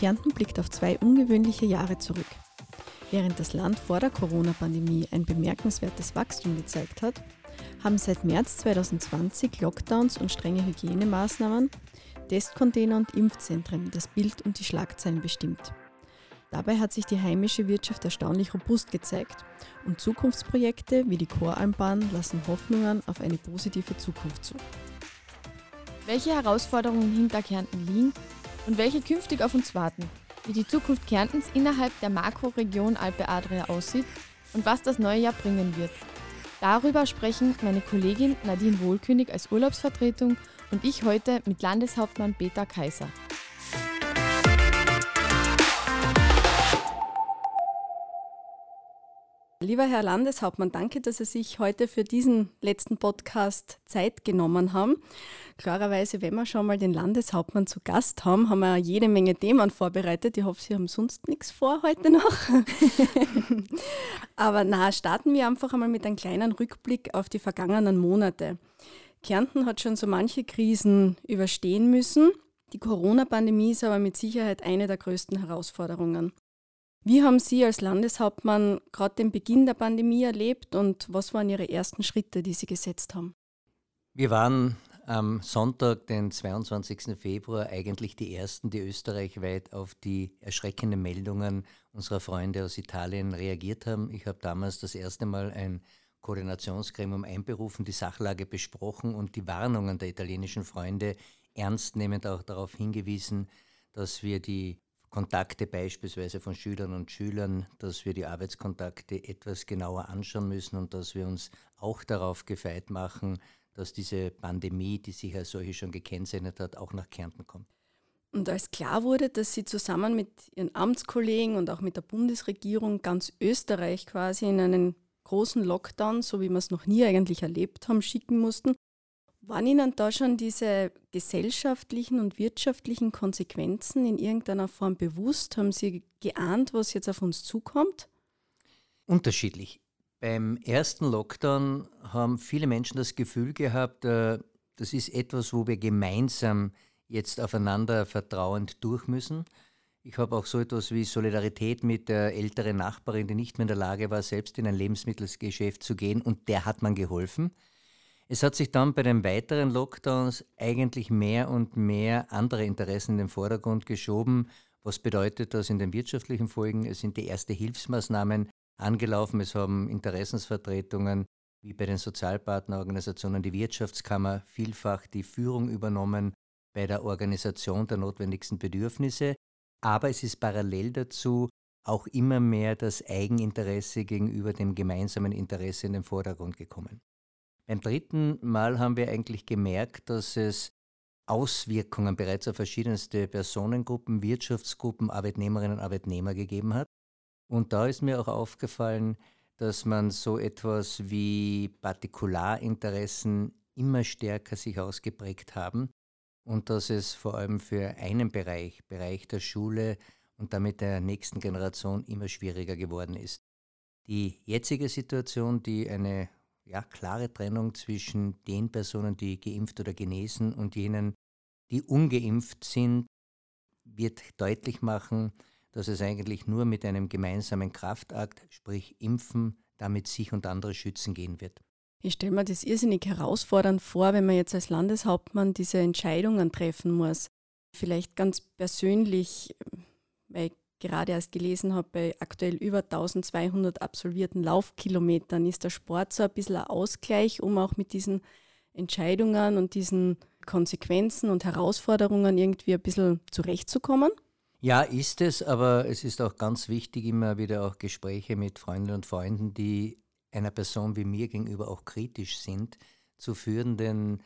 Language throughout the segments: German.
Kärnten blickt auf zwei ungewöhnliche Jahre zurück. Während das Land vor der Corona-Pandemie ein bemerkenswertes Wachstum gezeigt hat, haben seit März 2020 Lockdowns und strenge Hygienemaßnahmen, Testcontainer und Impfzentren das Bild und die Schlagzeilen bestimmt. Dabei hat sich die heimische Wirtschaft erstaunlich robust gezeigt und Zukunftsprojekte wie die Choralmbahn lassen Hoffnungen auf eine positive Zukunft zu. Welche Herausforderungen hinter Kärnten liegen und welche künftig auf uns warten, wie die Zukunft Kärntens innerhalb der Makroregion Alpe Adria aussieht und was das neue Jahr bringen wird. Darüber sprechen meine Kollegin Nadine Wohlkönig als Urlaubsvertretung und ich heute mit Landeshauptmann Peter Kaiser. Lieber Herr Landeshauptmann, danke, dass Sie sich heute für diesen letzten Podcast Zeit genommen haben. Klarerweise, wenn wir schon mal den Landeshauptmann zu Gast haben, haben wir jede Menge Themen vorbereitet. Ich hoffe, Sie haben sonst nichts vor heute noch. Aber na, starten wir einfach einmal mit einem kleinen Rückblick auf die vergangenen Monate. Kärnten hat schon so manche Krisen überstehen müssen. Die Corona-Pandemie ist aber mit Sicherheit eine der größten Herausforderungen. Wie haben Sie als Landeshauptmann gerade den Beginn der Pandemie erlebt und was waren Ihre ersten Schritte, die Sie gesetzt haben? Wir waren am Sonntag, den 22. Februar, eigentlich die Ersten, die österreichweit auf die erschreckenden Meldungen unserer Freunde aus Italien reagiert haben. Ich habe damals das erste Mal ein Koordinationsgremium einberufen, die Sachlage besprochen und die Warnungen der italienischen Freunde ernstnehmend auch darauf hingewiesen, dass wir die Kontakte beispielsweise von Schülern und Schülern, dass wir die Arbeitskontakte etwas genauer anschauen müssen und dass wir uns auch darauf gefeit machen, dass diese Pandemie, die sich als solche schon gekennzeichnet hat, auch nach Kärnten kommt. Und als klar wurde, dass Sie zusammen mit Ihren Amtskollegen und auch mit der Bundesregierung ganz Österreich quasi in einen großen Lockdown, so wie wir es noch nie eigentlich erlebt haben, schicken mussten, waren Ihnen da schon diese gesellschaftlichen und wirtschaftlichen Konsequenzen in irgendeiner Form bewusst? Haben Sie geahnt, was jetzt auf uns zukommt? Unterschiedlich. Beim ersten Lockdown haben viele Menschen das Gefühl gehabt, äh, das ist etwas, wo wir gemeinsam jetzt aufeinander vertrauend durch müssen. Ich habe auch so etwas wie Solidarität mit der älteren Nachbarin, die nicht mehr in der Lage war, selbst in ein Lebensmittelgeschäft zu gehen und der hat man geholfen. Es hat sich dann bei den weiteren Lockdowns eigentlich mehr und mehr andere Interessen in den Vordergrund geschoben. Was bedeutet das in den wirtschaftlichen Folgen? Es sind die ersten Hilfsmaßnahmen angelaufen. Es haben Interessensvertretungen wie bei den Sozialpartnerorganisationen die Wirtschaftskammer vielfach die Führung übernommen bei der Organisation der notwendigsten Bedürfnisse. Aber es ist parallel dazu auch immer mehr das Eigeninteresse gegenüber dem gemeinsamen Interesse in den Vordergrund gekommen. Beim dritten Mal haben wir eigentlich gemerkt, dass es Auswirkungen bereits auf verschiedenste Personengruppen, Wirtschaftsgruppen, Arbeitnehmerinnen und Arbeitnehmer gegeben hat. Und da ist mir auch aufgefallen, dass man so etwas wie Partikularinteressen immer stärker sich ausgeprägt haben und dass es vor allem für einen Bereich, Bereich der Schule und damit der nächsten Generation immer schwieriger geworden ist. Die jetzige Situation, die eine ja, klare Trennung zwischen den Personen, die geimpft oder genesen und jenen, die ungeimpft sind, wird deutlich machen, dass es eigentlich nur mit einem gemeinsamen Kraftakt, sprich Impfen, damit sich und andere schützen gehen wird. Ich stelle mir das irrsinnig herausfordernd vor, wenn man jetzt als Landeshauptmann diese Entscheidungen treffen muss. Vielleicht ganz persönlich, weil ich gerade erst gelesen habe, bei aktuell über 1200 absolvierten Laufkilometern ist der Sport so ein bisschen ein Ausgleich, um auch mit diesen Entscheidungen und diesen Konsequenzen und Herausforderungen irgendwie ein bisschen zurechtzukommen? Ja, ist es, aber es ist auch ganz wichtig, immer wieder auch Gespräche mit Freunden und Freunden, die einer Person wie mir gegenüber auch kritisch sind, zu führen, denn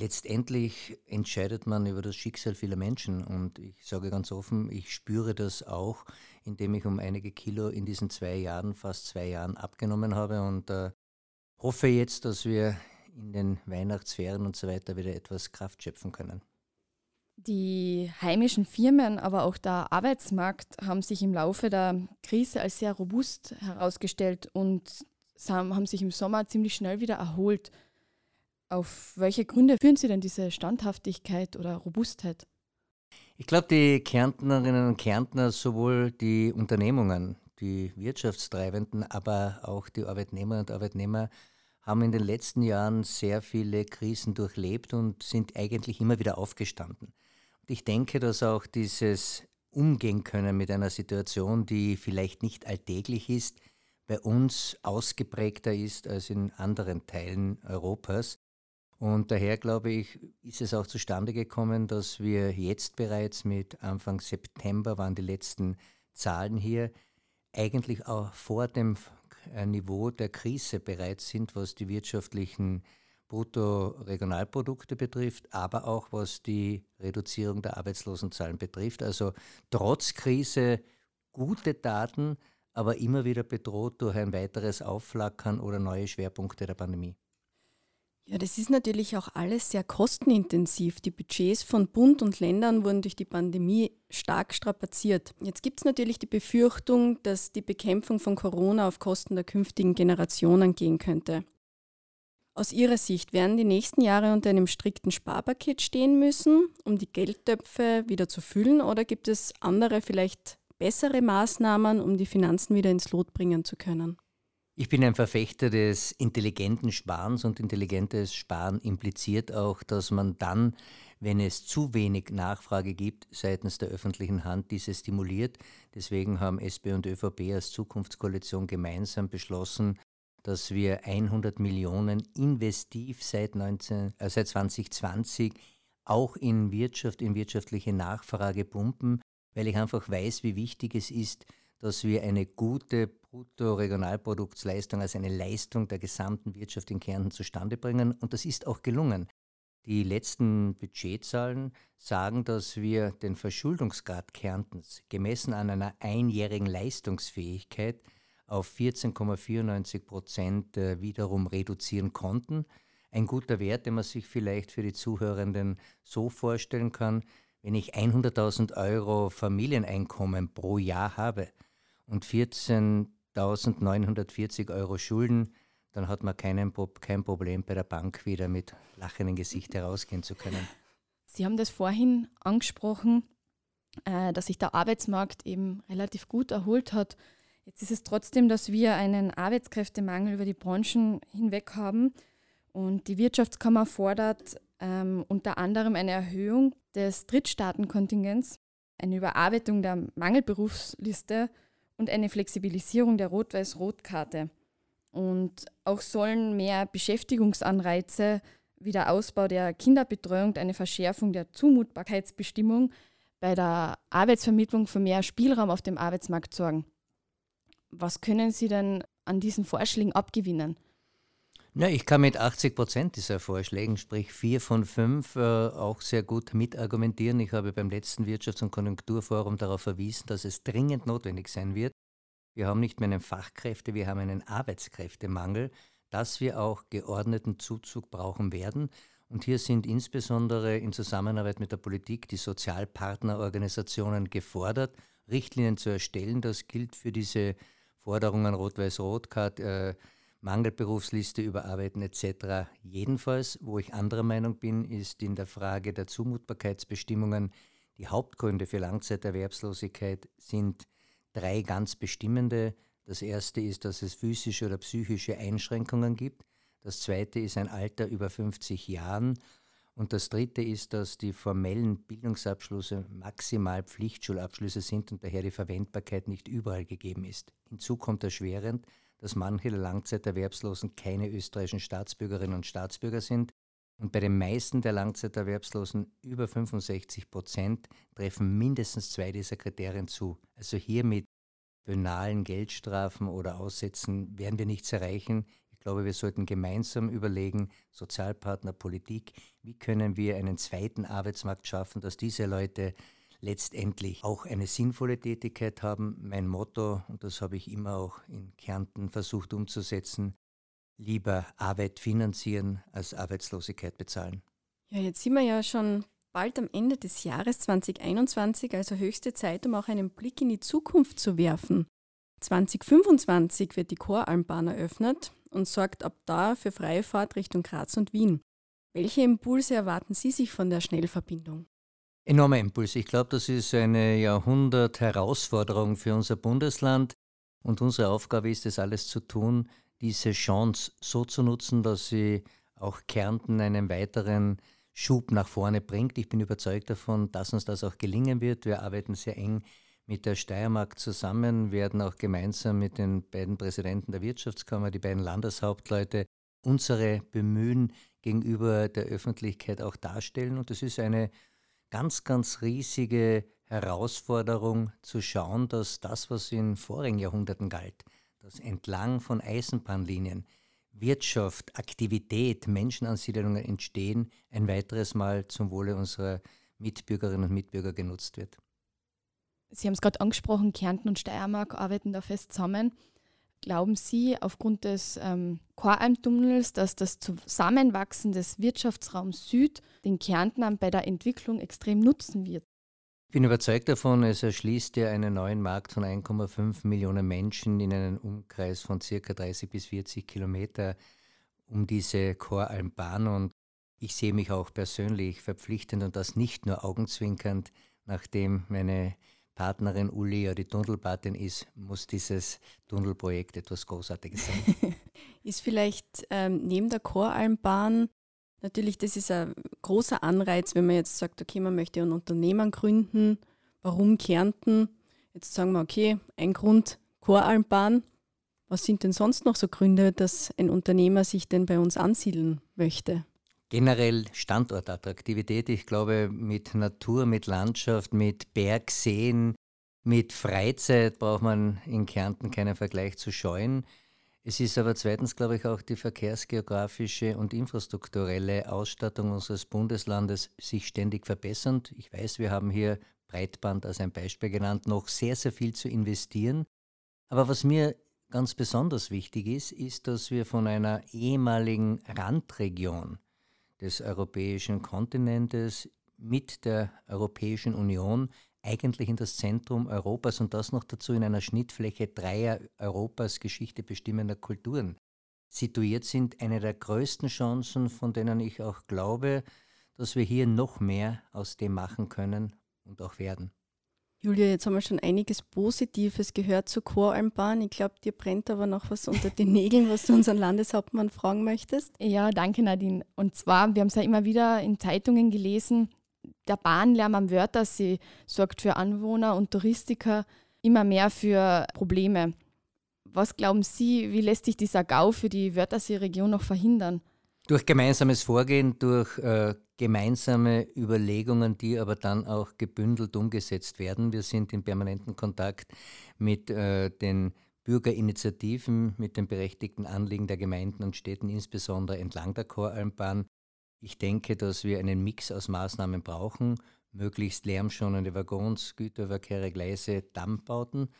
Letztendlich entscheidet man über das Schicksal vieler Menschen und ich sage ganz offen, ich spüre das auch, indem ich um einige Kilo in diesen zwei Jahren, fast zwei Jahren abgenommen habe und äh, hoffe jetzt, dass wir in den Weihnachtsferien und so weiter wieder etwas Kraft schöpfen können. Die heimischen Firmen, aber auch der Arbeitsmarkt haben sich im Laufe der Krise als sehr robust herausgestellt und haben sich im Sommer ziemlich schnell wieder erholt. Auf welche Gründe führen Sie denn diese Standhaftigkeit oder Robustheit? Ich glaube, die Kärntnerinnen und Kärntner, sowohl die Unternehmungen, die Wirtschaftstreibenden, aber auch die Arbeitnehmerinnen und Arbeitnehmer haben in den letzten Jahren sehr viele Krisen durchlebt und sind eigentlich immer wieder aufgestanden. Und ich denke, dass auch dieses Umgehen können mit einer Situation, die vielleicht nicht alltäglich ist, bei uns ausgeprägter ist als in anderen Teilen Europas. Und daher glaube ich, ist es auch zustande gekommen, dass wir jetzt bereits mit Anfang September waren die letzten Zahlen hier, eigentlich auch vor dem äh, Niveau der Krise bereits sind, was die wirtschaftlichen Bruttoregionalprodukte betrifft, aber auch was die Reduzierung der Arbeitslosenzahlen betrifft. Also trotz Krise gute Daten, aber immer wieder bedroht durch ein weiteres Aufflackern oder neue Schwerpunkte der Pandemie. Ja, das ist natürlich auch alles sehr kostenintensiv. Die Budgets von Bund und Ländern wurden durch die Pandemie stark strapaziert. Jetzt gibt es natürlich die Befürchtung, dass die Bekämpfung von Corona auf Kosten der künftigen Generationen gehen könnte. Aus Ihrer Sicht werden die nächsten Jahre unter einem strikten Sparpaket stehen müssen, um die Geldtöpfe wieder zu füllen, oder gibt es andere, vielleicht bessere Maßnahmen, um die Finanzen wieder ins Lot bringen zu können? Ich bin ein Verfechter des intelligenten Sparens und intelligentes Sparen impliziert auch, dass man dann, wenn es zu wenig Nachfrage gibt seitens der öffentlichen Hand, diese stimuliert. Deswegen haben SP und ÖVP als Zukunftskoalition gemeinsam beschlossen, dass wir 100 Millionen investiv seit, 19, äh, seit 2020 auch in Wirtschaft, in wirtschaftliche Nachfrage pumpen, weil ich einfach weiß, wie wichtig es ist, dass wir eine gute Bruttoregionalproduktsleistung, also eine Leistung der gesamten Wirtschaft in Kärnten zustande bringen. Und das ist auch gelungen. Die letzten Budgetzahlen sagen, dass wir den Verschuldungsgrad Kärntens gemessen an einer einjährigen Leistungsfähigkeit auf 14,94 Prozent äh, wiederum reduzieren konnten. Ein guter Wert, den man sich vielleicht für die Zuhörenden so vorstellen kann, wenn ich 100.000 Euro Familieneinkommen pro Jahr habe, und 14.940 Euro Schulden, dann hat man keinen, kein Problem bei der Bank wieder mit lachendem Gesicht herausgehen zu können. Sie haben das vorhin angesprochen, äh, dass sich der Arbeitsmarkt eben relativ gut erholt hat. Jetzt ist es trotzdem, dass wir einen Arbeitskräftemangel über die Branchen hinweg haben und die Wirtschaftskammer fordert ähm, unter anderem eine Erhöhung des Drittstaatenkontingents, eine Überarbeitung der Mangelberufsliste und eine Flexibilisierung der Rot-Weiß-Rot-Karte. Und auch sollen mehr Beschäftigungsanreize wie der Ausbau der Kinderbetreuung eine Verschärfung der Zumutbarkeitsbestimmung bei der Arbeitsvermittlung für mehr Spielraum auf dem Arbeitsmarkt sorgen. Was können Sie denn an diesen Vorschlägen abgewinnen? Ja, ich kann mit 80 Prozent dieser Vorschlägen, sprich vier von fünf, äh, auch sehr gut mitargumentieren. Ich habe beim letzten Wirtschafts- und Konjunkturforum darauf verwiesen, dass es dringend notwendig sein wird. Wir haben nicht mehr einen Fachkräfte, wir haben einen Arbeitskräftemangel, dass wir auch geordneten Zuzug brauchen werden. Und hier sind insbesondere in Zusammenarbeit mit der Politik die Sozialpartnerorganisationen gefordert, Richtlinien zu erstellen. Das gilt für diese Forderungen Rot-Weiß-Rot-Card. Äh, Mangelberufsliste überarbeiten etc. Jedenfalls, wo ich anderer Meinung bin, ist in der Frage der Zumutbarkeitsbestimmungen die Hauptgründe für Langzeiterwerbslosigkeit sind drei ganz bestimmende. Das erste ist, dass es physische oder psychische Einschränkungen gibt. Das zweite ist ein Alter über 50 Jahren. Und das dritte ist, dass die formellen Bildungsabschlüsse maximal Pflichtschulabschlüsse sind und daher die Verwendbarkeit nicht überall gegeben ist. Hinzu kommt erschwerend, dass manche der Langzeiterwerbslosen keine österreichischen Staatsbürgerinnen und Staatsbürger sind. Und bei den meisten der Langzeiterwerbslosen, über 65 Prozent, treffen mindestens zwei dieser Kriterien zu. Also hier mit banalen Geldstrafen oder Aussätzen werden wir nichts erreichen. Ich glaube, wir sollten gemeinsam überlegen, Sozialpartner, Politik, wie können wir einen zweiten Arbeitsmarkt schaffen, dass diese Leute letztendlich auch eine sinnvolle Tätigkeit haben. Mein Motto, und das habe ich immer auch in Kärnten versucht umzusetzen, lieber Arbeit finanzieren als Arbeitslosigkeit bezahlen. Ja, jetzt sind wir ja schon bald am Ende des Jahres 2021, also höchste Zeit, um auch einen Blick in die Zukunft zu werfen. 2025 wird die Choralmbahn eröffnet und sorgt ab da für freie Fahrt Richtung Graz und Wien. Welche Impulse erwarten Sie sich von der Schnellverbindung? Enormer Impuls. Ich glaube, das ist eine Jahrhundert-Herausforderung für unser Bundesland. Und unsere Aufgabe ist es, alles zu tun, diese Chance so zu nutzen, dass sie auch Kärnten einen weiteren Schub nach vorne bringt. Ich bin überzeugt davon, dass uns das auch gelingen wird. Wir arbeiten sehr eng mit der Steiermark zusammen, werden auch gemeinsam mit den beiden Präsidenten der Wirtschaftskammer, die beiden Landeshauptleute, unsere Bemühen gegenüber der Öffentlichkeit auch darstellen. Und das ist eine ganz, ganz riesige Herausforderung zu schauen, dass das, was in vorigen Jahrhunderten galt, dass entlang von Eisenbahnlinien Wirtschaft, Aktivität, Menschenansiedlungen entstehen, ein weiteres Mal zum Wohle unserer Mitbürgerinnen und Mitbürger genutzt wird. Sie haben es gerade angesprochen, Kärnten und Steiermark arbeiten da fest zusammen. Glauben Sie aufgrund des ähm, Choralmtunnels, dass das Zusammenwachsen des Wirtschaftsraums Süd den Kärntnern bei der Entwicklung extrem nutzen wird? Ich bin überzeugt davon, es erschließt ja einen neuen Markt von 1,5 Millionen Menschen in einem Umkreis von circa 30 bis 40 Kilometer um diese Choralmbahn. Und ich sehe mich auch persönlich verpflichtend und das nicht nur augenzwinkernd, nachdem meine Partnerin Uli ja die Tunnelpatin ist, muss dieses Tunnelprojekt etwas Großartiges sein. ist vielleicht ähm, neben der Choralmbahn Natürlich, das ist ein großer Anreiz, wenn man jetzt sagt, okay, man möchte ein Unternehmen gründen. Warum Kärnten? Jetzt sagen wir, okay, ein Grund, Choralmbahn. Was sind denn sonst noch so Gründe, dass ein Unternehmer sich denn bei uns ansiedeln möchte? Generell Standortattraktivität. Ich glaube, mit Natur, mit Landschaft, mit Bergseen, mit Freizeit braucht man in Kärnten keinen Vergleich zu scheuen. Es ist aber zweitens, glaube ich, auch die verkehrsgeografische und infrastrukturelle Ausstattung unseres Bundeslandes sich ständig verbessernd. Ich weiß, wir haben hier Breitband als ein Beispiel genannt, noch sehr, sehr viel zu investieren. Aber was mir ganz besonders wichtig ist, ist, dass wir von einer ehemaligen Randregion des europäischen Kontinentes mit der Europäischen Union eigentlich in das Zentrum Europas und das noch dazu in einer Schnittfläche dreier Europas Geschichte bestimmender Kulturen situiert sind, eine der größten Chancen, von denen ich auch glaube, dass wir hier noch mehr aus dem machen können und auch werden. Julia, jetzt haben wir schon einiges Positives gehört zur Choralmbahn. Ich glaube, dir brennt aber noch was unter den Nägeln, was du unseren Landeshauptmann fragen möchtest. Ja, danke Nadine. Und zwar, wir haben es ja immer wieder in Zeitungen gelesen, der Bahnlärm am Wörthersee sorgt für Anwohner und Touristiker immer mehr für Probleme. Was glauben Sie, wie lässt sich dieser GAU für die Wörthersee-Region noch verhindern? Durch gemeinsames Vorgehen, durch äh, gemeinsame Überlegungen, die aber dann auch gebündelt umgesetzt werden. Wir sind in permanentem Kontakt mit äh, den Bürgerinitiativen, mit den berechtigten Anliegen der Gemeinden und Städten, insbesondere entlang der Choralmbahn. Ich denke, dass wir einen Mix aus Maßnahmen brauchen, möglichst lärmschonende Waggons, Güterverkehre, Gleise, Dammbauten.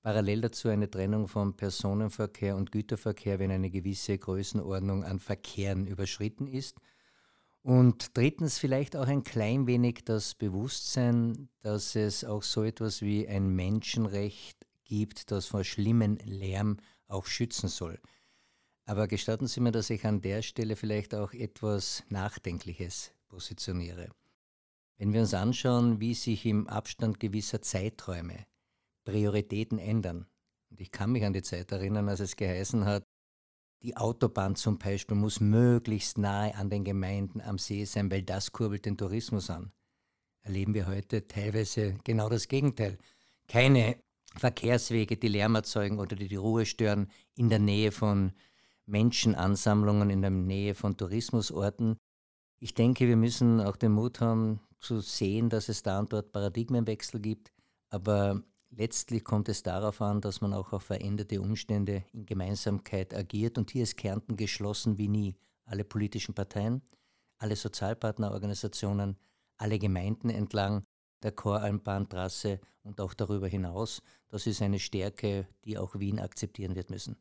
Parallel dazu eine Trennung von Personenverkehr und Güterverkehr, wenn eine gewisse Größenordnung an Verkehren überschritten ist. Und drittens vielleicht auch ein klein wenig das Bewusstsein, dass es auch so etwas wie ein Menschenrecht gibt, das vor schlimmen Lärm auch schützen soll. Aber gestatten Sie mir, dass ich an der Stelle vielleicht auch etwas Nachdenkliches positioniere. Wenn wir uns anschauen, wie sich im Abstand gewisser Zeiträume Prioritäten ändern, und ich kann mich an die Zeit erinnern, als es geheißen hat, die Autobahn zum Beispiel muss möglichst nahe an den Gemeinden am See sein, weil das kurbelt den Tourismus an. Erleben wir heute teilweise genau das Gegenteil. Keine Verkehrswege, die Lärm erzeugen oder die die Ruhe stören, in der Nähe von Menschenansammlungen in der Nähe von Tourismusorten. Ich denke, wir müssen auch den Mut haben zu sehen, dass es da und dort Paradigmenwechsel gibt, aber letztlich kommt es darauf an, dass man auch auf veränderte Umstände in Gemeinsamkeit agiert und hier ist Kärnten geschlossen wie nie. Alle politischen Parteien, alle Sozialpartnerorganisationen, alle Gemeinden entlang der Choralmbahntrasse und auch darüber hinaus. Das ist eine Stärke, die auch Wien akzeptieren wird müssen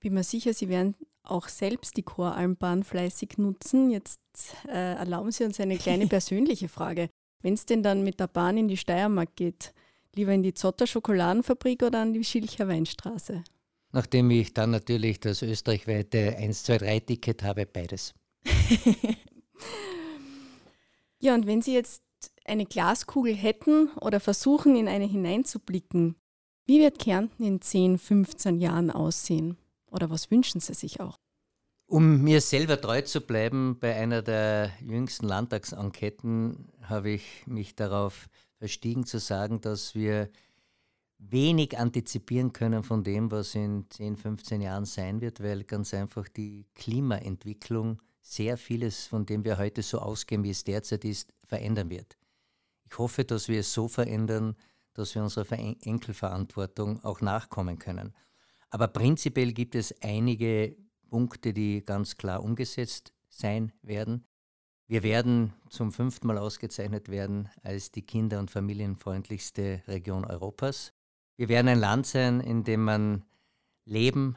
bin mir sicher, Sie werden auch selbst die Choralmbahn fleißig nutzen. Jetzt äh, erlauben Sie uns eine kleine persönliche Frage. Wenn es denn dann mit der Bahn in die Steiermark geht, lieber in die Zotter Schokoladenfabrik oder an die Schilcher Weinstraße? Nachdem ich dann natürlich das österreichweite 1-2-3-Ticket habe, beides. ja, und wenn Sie jetzt eine Glaskugel hätten oder versuchen, in eine hineinzublicken, wie wird Kärnten in 10, 15 Jahren aussehen? Oder was wünschen Sie sich auch? Um mir selber treu zu bleiben, bei einer der jüngsten Landtagsenqueten habe ich mich darauf verstiegen zu sagen, dass wir wenig antizipieren können von dem, was in 10, 15 Jahren sein wird, weil ganz einfach die Klimaentwicklung sehr vieles, von dem wir heute so ausgehen, wie es derzeit ist, verändern wird. Ich hoffe, dass wir es so verändern, dass wir unserer Enkelverantwortung auch nachkommen können. Aber prinzipiell gibt es einige Punkte, die ganz klar umgesetzt sein werden. Wir werden zum fünften Mal ausgezeichnet werden als die kinder- und familienfreundlichste Region Europas. Wir werden ein Land sein, in dem man leben,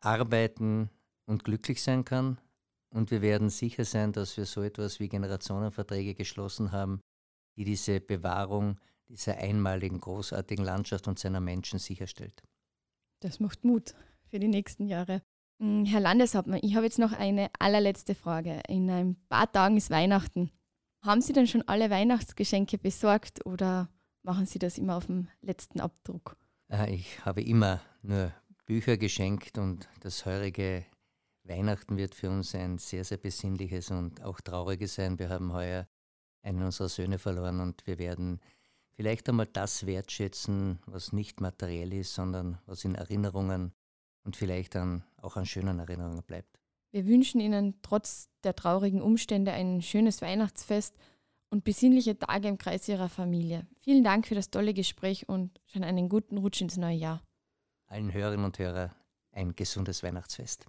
arbeiten und glücklich sein kann. Und wir werden sicher sein, dass wir so etwas wie Generationenverträge geschlossen haben, die diese Bewahrung dieser einmaligen, großartigen Landschaft und seiner Menschen sicherstellt. Das macht Mut für die nächsten Jahre. Hm, Herr Landeshauptmann, ich habe jetzt noch eine allerletzte Frage. In ein paar Tagen ist Weihnachten. Haben Sie denn schon alle Weihnachtsgeschenke besorgt oder machen Sie das immer auf dem letzten Abdruck? Äh, ich habe immer nur Bücher geschenkt und das heurige Weihnachten wird für uns ein sehr, sehr besinnliches und auch trauriges sein. Wir haben heuer einen unserer Söhne verloren und wir werden vielleicht einmal das wertschätzen, was nicht materiell ist, sondern was in Erinnerungen und vielleicht dann auch an schönen Erinnerungen bleibt. Wir wünschen Ihnen trotz der traurigen Umstände ein schönes Weihnachtsfest und besinnliche Tage im Kreis Ihrer Familie. Vielen Dank für das tolle Gespräch und schon einen guten Rutsch ins neue Jahr. Allen Hörerinnen und Hörern ein gesundes Weihnachtsfest.